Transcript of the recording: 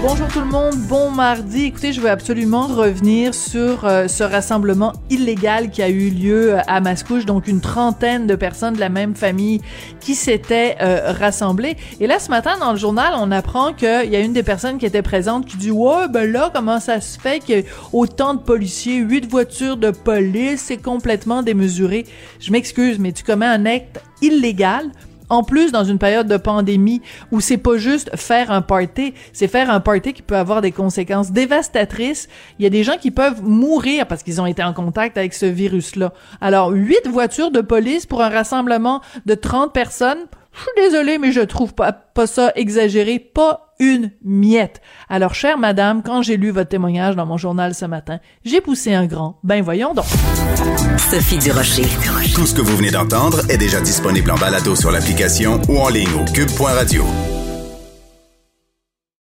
Bonjour tout le monde, bon mardi. Écoutez, je veux absolument revenir sur euh, ce rassemblement illégal qui a eu lieu euh, à Mascouche, donc une trentaine de personnes de la même famille qui s'étaient euh, rassemblées. Et là, ce matin, dans le journal, on apprend qu'il y a une des personnes qui était présente qui dit « Ouais, ben là, comment ça se fait qu'il y a autant de policiers, huit voitures de police, c'est complètement démesuré. » Je m'excuse, mais tu commets un acte illégal en plus dans une période de pandémie où c'est pas juste faire un party, c'est faire un party qui peut avoir des conséquences dévastatrices. Il y a des gens qui peuvent mourir parce qu'ils ont été en contact avec ce virus-là. Alors, huit voitures de police pour un rassemblement de 30 personnes, je suis désolée, mais je trouve pas, pas ça exagéré, pas une miette. Alors, chère madame, quand j'ai lu votre témoignage dans mon journal ce matin, j'ai poussé un grand. Ben voyons donc. Sophie Durocher. Tout ce que vous venez d'entendre est déjà disponible en balado sur l'application ou en ligne au cube.radio.